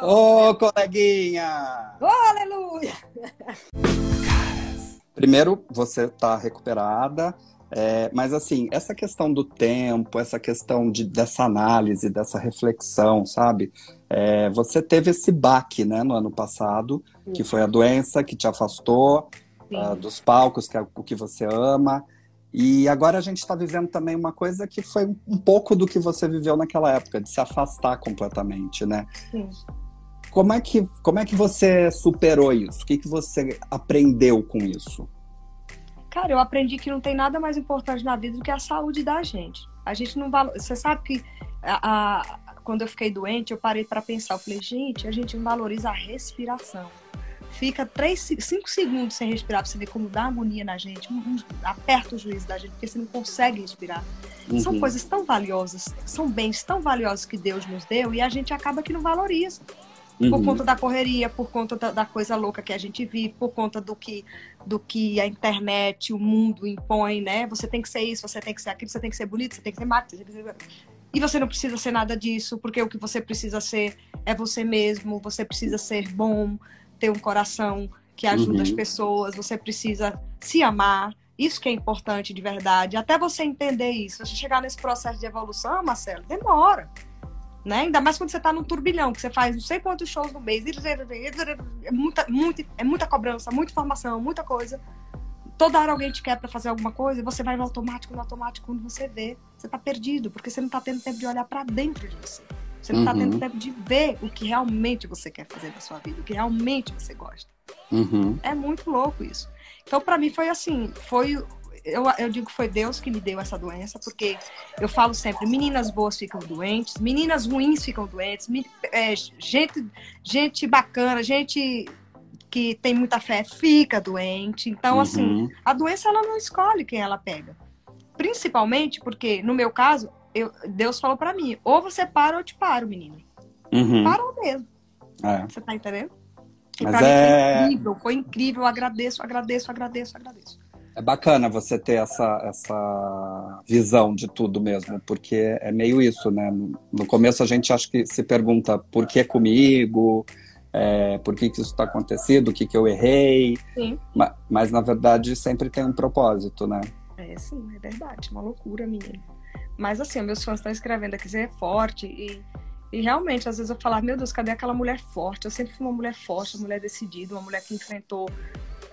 Ô, coleguinha! Oh, aleluia! Primeiro, você está recuperada, é, mas assim, essa questão do tempo, essa questão de, dessa análise, dessa reflexão, sabe? É, você teve esse baque, né, no ano passado, Sim. que foi a doença que te afastou uh, dos palcos, que é o que você ama. E agora a gente está vivendo também uma coisa que foi um pouco do que você viveu naquela época, de se afastar completamente, né? Sim. Como é que, como é que você superou isso? O que, que você aprendeu com isso? Cara, eu aprendi que não tem nada mais importante na vida do que a saúde da gente. A gente não valor... Você sabe que a, a... quando eu fiquei doente, eu parei para pensar. Eu falei, gente, a gente não valoriza a respiração fica 3, 5 segundos sem respirar pra você ver como dá agonia na gente, aperta o juízo da gente, porque você não consegue respirar. Uhum. São coisas tão valiosas, são bens tão valiosos que Deus nos deu e a gente acaba que não valoriza. Uhum. Por conta da correria, por conta da, da, coisa louca que a gente vive, por conta do que, do que a internet, o mundo impõe, né? Você tem que ser isso, você tem que ser aquilo, você tem que ser bonito, você tem que ser magro, você tem que ser... E você não precisa ser nada disso, porque o que você precisa ser é você mesmo, você precisa ser bom, ter um coração que ajuda uhum. as pessoas, você precisa se amar. Isso que é importante de verdade. Até você entender isso, você chegar nesse processo de evolução, Marcelo, demora. Né? Ainda mais quando você está num turbilhão, que você faz não sei quantos shows no mês, é muita, muita, é muita cobrança, muita informação, muita coisa. Toda hora alguém te quer para fazer alguma coisa, você vai no automático, no automático, quando você vê, você está perdido, porque você não está tendo tempo de olhar para dentro de você. Você não está uhum. tendo tempo de ver o que realmente você quer fazer da sua vida, o que realmente você gosta. Uhum. É muito louco isso. Então, para mim, foi assim: foi. Eu, eu digo que foi Deus que me deu essa doença, porque eu falo sempre: meninas boas ficam doentes, meninas ruins ficam doentes, é, gente, gente bacana, gente que tem muita fé fica doente. Então, assim, uhum. assim, a doença ela não escolhe quem ela pega. Principalmente porque, no meu caso, eu, Deus falou para mim, ou você para ou eu te paro, menino. Uhum. Parou mesmo. É. Você tá entendendo? E Mas é... foi incrível, foi incrível. Eu agradeço, agradeço, agradeço, agradeço. É bacana você ter essa, essa visão de tudo mesmo, porque é meio isso, né? No começo a gente acha que se pergunta por que comigo, é, por que, que isso está acontecendo, o que, que eu errei. Sim. Mas, mas, na verdade sempre tem um propósito, né? É, sim, é verdade. Uma loucura, menino. Mas assim, meus fãs estão escrevendo aqui, você é forte. E, e realmente, às vezes eu falava, meu Deus, cadê aquela mulher forte? Eu sempre fui uma mulher forte, uma mulher decidida, uma mulher que enfrentou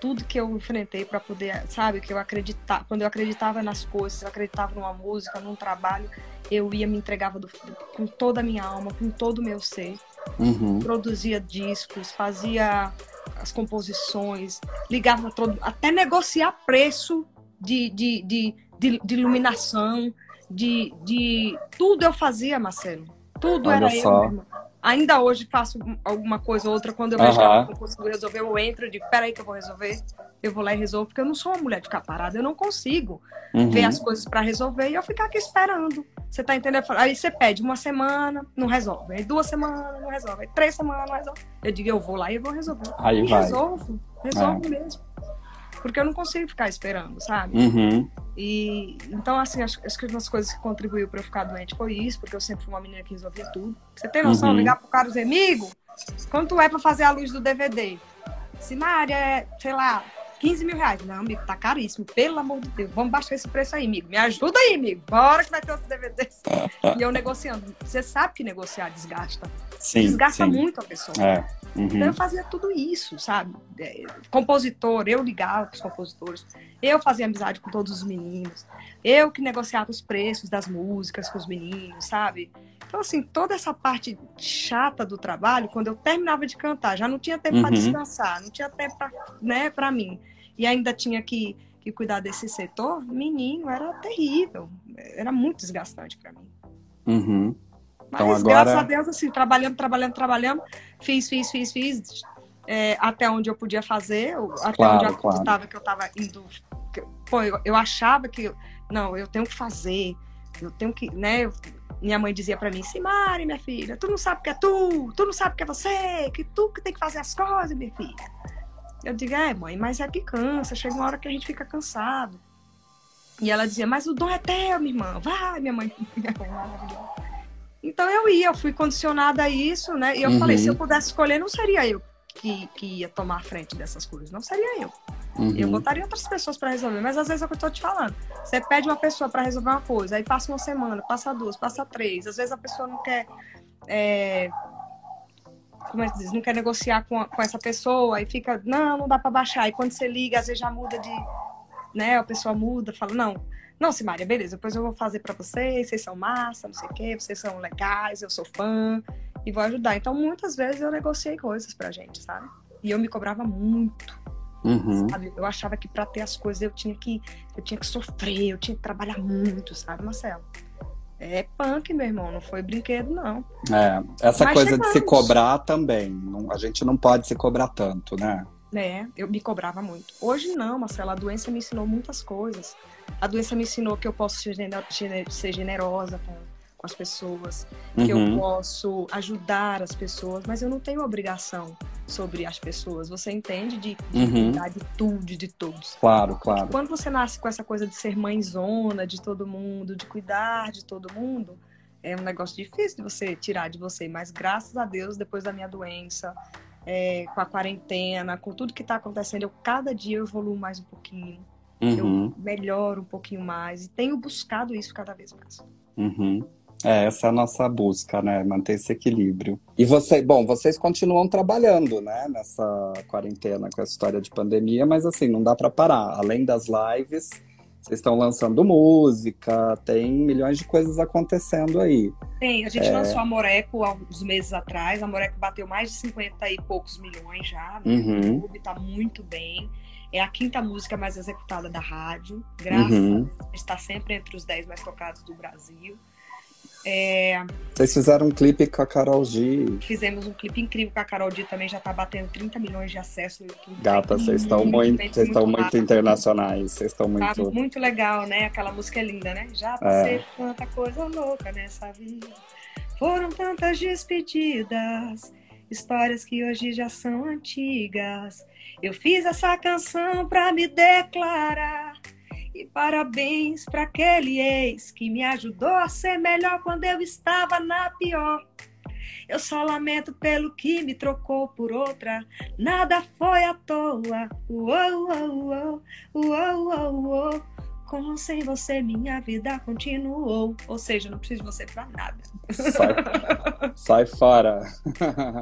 tudo que eu enfrentei para poder, sabe, que eu acreditava, quando eu acreditava nas coisas, eu acreditava numa música, num trabalho, eu ia me entregava do, com toda a minha alma, com todo o meu ser. Uhum. Produzia discos, fazia as composições, ligava todo, até negociar preço de, de, de, de, de iluminação, de, de tudo eu fazia, Marcelo. Tudo Olha era só. eu. Ainda hoje faço alguma coisa ou outra, quando eu vejo que eu não consigo resolver, eu entro e digo, peraí que eu vou resolver. Eu vou lá e resolvo, porque eu não sou uma mulher de ficar parada, eu não consigo uhum. ver as coisas para resolver e eu ficar aqui esperando. Você tá entendendo? Aí você pede uma semana, não resolve. Aí duas semanas, não resolve. Aí três semanas, não resolve. Eu digo, eu vou lá e vou resolver. Aí e vai. resolvo, resolvo é. mesmo porque eu não consigo ficar esperando, sabe? Uhum. E então, assim, acho, acho, que uma das coisas que contribuiu para eu ficar doente foi isso, porque eu sempre fui uma menina que resolvia tudo. Você tem noção? Uhum. Ligar pro cara e dizer, amigo, quanto é para fazer a luz do DVD? Se na área é, sei lá, 15 mil reais. Não, amigo, tá caríssimo. Pelo amor de Deus. Vamos baixar esse preço aí, amigo. Me ajuda aí, amigo. Bora que vai ter outros DVDs. e eu negociando. Você sabe que negociar desgasta. Sim, desgasta sim. muito a pessoa. É. Uhum. Então eu fazia tudo isso, sabe? É, compositor, eu ligava para os compositores, eu fazia amizade com todos os meninos, eu que negociava os preços das músicas com os meninos, sabe? Então, assim, toda essa parte chata do trabalho, quando eu terminava de cantar, já não tinha tempo uhum. para descansar, não tinha tempo para né, mim. E ainda tinha que, que cuidar desse setor, menino, era terrível. Era muito desgastante para mim. Uhum. Então, Mas agora... graças a Deus, assim, trabalhando, trabalhando, trabalhando, fiz, fiz, fiz, fiz, é, até onde eu podia fazer, até claro, onde eu acreditava claro. que eu estava indo. Que, pô, eu, eu, achava que, não, eu tenho que fazer, eu tenho que, né? Eu, minha mãe dizia para mim, Simari, minha filha, tu não sabe que é tu, tu não sabe que é você, que tu que tem que fazer as coisas, minha filha. Eu digo, é, mãe, mas é que cansa, chega uma hora que a gente fica cansado. E ela dizia, mas o dom é teu, minha irmã, vai, minha mãe, minha mãe maravilhosa. Então eu ia, eu fui condicionada a isso, né? E eu Uhum. falei, se eu pudesse escolher, não seria eu que, que ia tomar a frente dessas coisas, não seria eu. Eu Uhum. botaria outras pessoas para resolver, mas às vezes é o que eu tô te falando. Você pede uma pessoa para resolver uma coisa, aí passa uma semana, passa duas, passa três. Às vezes a pessoa não quer. é, Como é que diz? Não quer negociar com, a- com essa pessoa, aí fica, não, não dá para baixar. E quando você liga, às vezes já muda de. Né? A pessoa muda, fala, não, não, Simária, beleza, depois eu vou fazer para vocês, vocês são massa, não sei o quê, vocês são legais, eu sou fã, e vou ajudar. Então, muitas vezes eu negociei coisas pra gente, sabe? E eu me cobrava muito Uhum. sabe? Eu achava que para ter as coisas eu tinha que eu tinha que sofrer, eu tinha que trabalhar muito, sabe, Marcelo? É punk, meu irmão, não foi brinquedo, não. É, essa Mas coisa de se chegamos. cobrar também. não- a gente não pode se cobrar tanto, né? né? Eu me cobrava muito. Hoje não, Marcelo, a doença me ensinou muitas coisas. A doença me ensinou que eu posso ser gener- gener- ser generosa com, com as pessoas, que eu Uhum. posso ajudar as pessoas, mas eu não tenho obrigação sobre as pessoas. Você entende de, de Uhum. cuidar de todos. Claro, claro. Quando você nasce com essa coisa de ser mãezona de todo mundo, de cuidar de todo mundo, é um negócio difícil de você tirar de você. Mas graças a Deus, depois da minha doença, é, com a quarentena, com tudo que está acontecendo, eu cada dia eu evoluo mais um pouquinho, Uhum, eu melhoro um pouquinho mais e tenho buscado isso cada vez mais. uhum. É, essa é a nossa busca, né? Manter esse equilíbrio. E você, bom, vocês continuam trabalhando, né? Nessa quarentena com essa história de pandemia, mas assim, não dá para parar. Além das lives, vocês estão lançando música, tem milhões de coisas acontecendo aí. Tem, a gente É. lançou a Moreco há uns meses atrás, a Moreco bateu mais de 50 e poucos milhões já, no Uhum. YouTube, tá muito bem. É a quinta música mais executada da rádio, graças Uhum. a está sempre entre os 10 mais tocados do Brasil. É, Vocês fizeram um clipe com a Carol G. fizemos um clipe incrível com a Carol D também, já tá batendo 30 milhões de acessos no YouTube. Gata, Tá vocês estão muito, vocês estão muito rápido. internacionais, vocês estão Tá muito. muito legal, né? Aquela música é linda, né? Já É. passei tanta coisa louca nessa vida. Foram tantas despedidas, histórias que hoje já são antigas. Eu fiz essa canção pra me declarar. E parabéns pra aquele ex que me ajudou a ser melhor quando eu estava na pior. Eu só lamento pelo que me trocou por outra. Nada foi à toa. Uou, uou, uou, uou, uou, uou. Com ou sem você, minha vida continuou. Ou seja, não preciso de você pra nada. Sai, sai fora.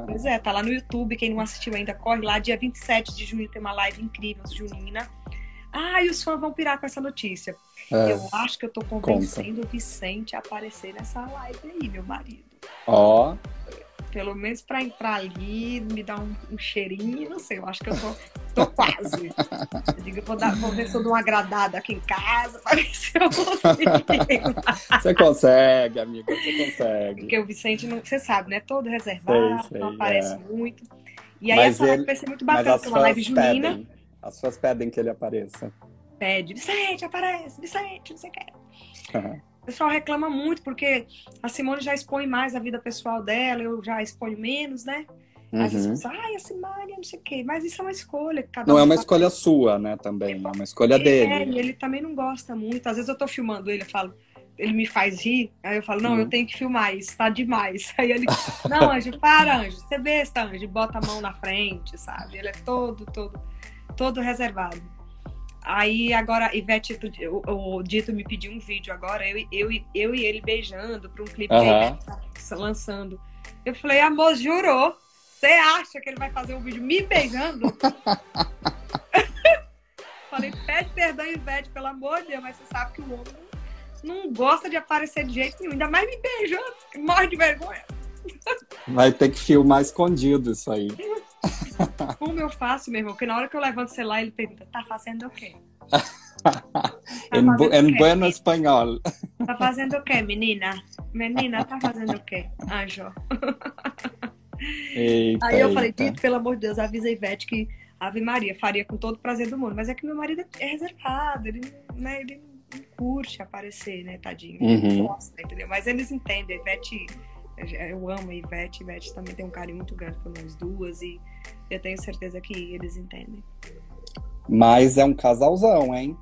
Pois é, tá lá no YouTube. Quem não assistiu ainda, corre lá. Dia 27 de junho tem uma live incrível, junina. Ah, e os fãs vão pirar com essa notícia. É, Eu acho que eu tô convencendo o Vicente a aparecer nessa live aí, meu marido. Ó, Pelo menos pra entrar ali, me dar um, um cheirinho, não sei, eu acho que eu tô, tô quase. Eu digo, eu vou, dar, vou ver se eu dou uma agradada aqui em casa, pra ver se eu consigo. você consegue, amiga, você consegue. Porque o Vicente, não, você sabe, né? Todo reservado, Sei, sei, não aparece é. muito. E aí Mas essa live ele- vai ser muito bacana, porque é uma live junina. pedem. As fãs pedem que ele apareça. Pede, Vicente, aparece, Vicente, não sei o que. O pessoal reclama muito, porque a Simone já expõe mais a vida pessoal dela, eu já exponho menos, né? Às vezes Uhum. pensa, ai, a Simária, não sei o quê. Mas isso é uma escolha. Cada Não um é uma escolha sua, né, também. É uma escolha É, dele. e ele também não gosta muito. Às vezes eu tô filmando ele, eu falo, ele me faz rir, aí eu falo, não, Uhum. eu tenho que filmar isso, tá demais. Aí ele, não, Anjo, para, Anjo, você besta, Anjo, bota a mão na frente, sabe? Ele é todo, todo, todo reservado. Aí agora, Ivete, o, o Dito me pediu um vídeo agora, eu, eu, eu e ele beijando para um clipe que Aham. ele tá lançando. Eu falei, amor, jurou? Você acha que ele vai fazer um vídeo me beijando? Falei, pede perdão, Ivete, pelo amor de Deus, mas você sabe que o homem não, gosta de aparecer de jeito nenhum, ainda mais me beijando, que morre de vergonha. Vai ter que filmar escondido isso aí. Como eu faço, meu irmão? Porque na hora que eu levanto o celular, ele pergunta, tá fazendo o quê? em, bu- fazendo em o quê? bueno espanhol. Tá fazendo o quê, menina? Menina, tá fazendo o quê? Anjo. Eita, Aí eu falei. Dito, pelo amor de Deus, avisa a Ivete que Ave Maria faria com todo o prazer do mundo. Mas é que meu marido é reservado, ele, né, ele não curte aparecer, né, tadinho. Uhum. gosta, entendeu? Mas eles entendem, a Ivete, eu amo a Ivete, a Ivete também tem um carinho muito grande por nós duas e eu tenho certeza que eles entendem. Mas é um casalzão, hein?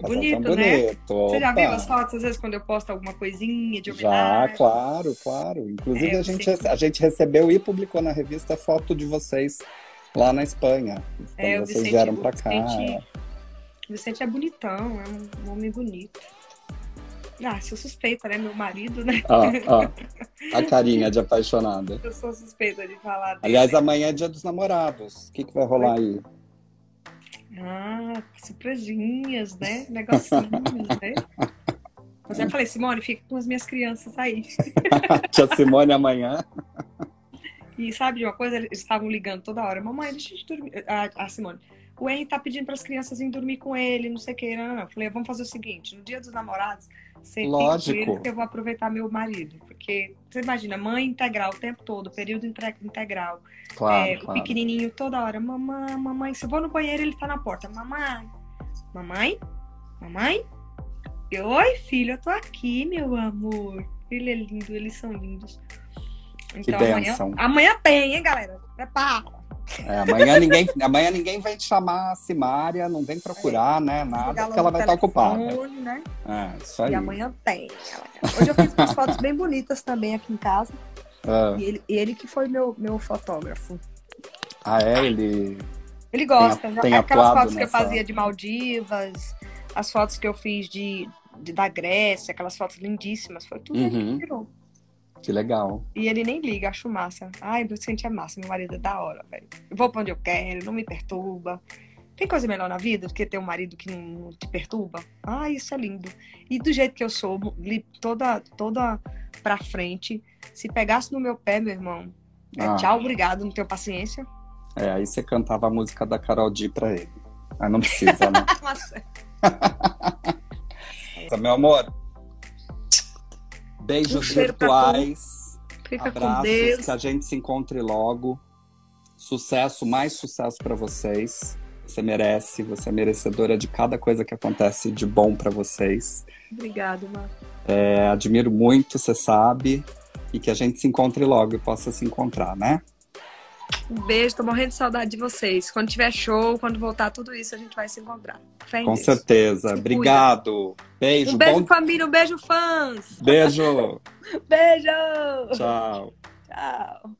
bonito, bonito. né? Você já viu as fotos, às vezes, quando eu posto alguma coisinha de Já, homenagem? claro, claro. Inclusive, É, a, gente, a gente recebeu e publicou na revista foto de vocês lá na Espanha. Quando É, vocês Vicente, vieram pra cá. Vicente, o Vicente é bonitão, é um homem bonito. Ah, sou suspeita, né? Meu marido, né? Ó, ó, a carinha de apaixonada. Eu sou suspeita de falar dele. Aliás, amanhã é dia dos namorados. O que, que vai rolar aí? Ah, surpresinhas, né? Negocinhos, né? Mas eu falei, Simone, fica com as minhas crianças aí. Tia Simone amanhã. E sabe de uma coisa? Eles estavam ligando toda hora. Mamãe, deixa eu dormir. A, a Simone. O Henry tá pedindo para as crianças irem dormir com ele, não sei o que. Não, não, não. Eu falei, vamos fazer o seguinte: no dia dos namorados, você Lógico. que eu vou aproveitar meu marido. Porque você imagina, mãe integral o tempo todo, período integral. Claro, é, O claro. pequenininho toda hora. Mamãe, mamãe. Se eu vou no banheiro, ele tá na porta. Mamãe, mamãe, mamãe. Eu, Oi, filho, eu tô aqui, meu amor. Ele é lindo, eles são lindos. Então amanhã, bênção. amanhã tem, hein, galera? Prepara. É, amanhã, ninguém, amanhã ninguém vem te chamar a Simária, não vem procurar, né? Nada, Ligar porque ela vai estar ocupada. telefone, Né? É, isso aí. E amanhã tem. Hoje eu fiz umas fotos bem bonitas também aqui em casa. Ah, E ele, ele que foi meu, meu fotógrafo. ah, é? Ele. Ele gosta. Tem- tem Aquelas atuado fotos que eu nessa- fazia de Maldivas, as fotos que eu fiz de, de- da Grécia, aquelas fotos lindíssimas, foi tudo ele Uhum. que tirou. Que legal. E ele nem liga, acho massa. Ai, senti a massa, meu marido é da hora, velho. Eu vou pra onde eu quero, não me perturba. Tem coisa melhor na vida do que ter um marido que não te perturba? Ah, isso é lindo. E do jeito que eu sou, toda, toda pra frente, se pegasse no meu pé, meu irmão, é Ah. tchau, obrigado, não tenho paciência. É, aí você cantava a música da Carol D pra ele. Mas não precisa, né? Nossa, Meu amor. Beijos Um pra virtuais. fica com Abraços, Deus. que a gente se encontre logo. Sucesso, mais sucesso pra vocês. Você merece, você é merecedora de cada coisa que acontece de bom pra vocês. Obrigado, Mar. É, admiro muito, você sabe. E que a gente se encontre logo e possa se encontrar, né? Um beijo, tô morrendo de saudade de vocês. Quando tiver show, quando voltar tudo isso, a gente vai se encontrar. Fé Com Deus. certeza. Se Obrigado. Beijo. Um beijo, bom família, um beijo, fãs. beijo. Beijo! Tchau. Tchau.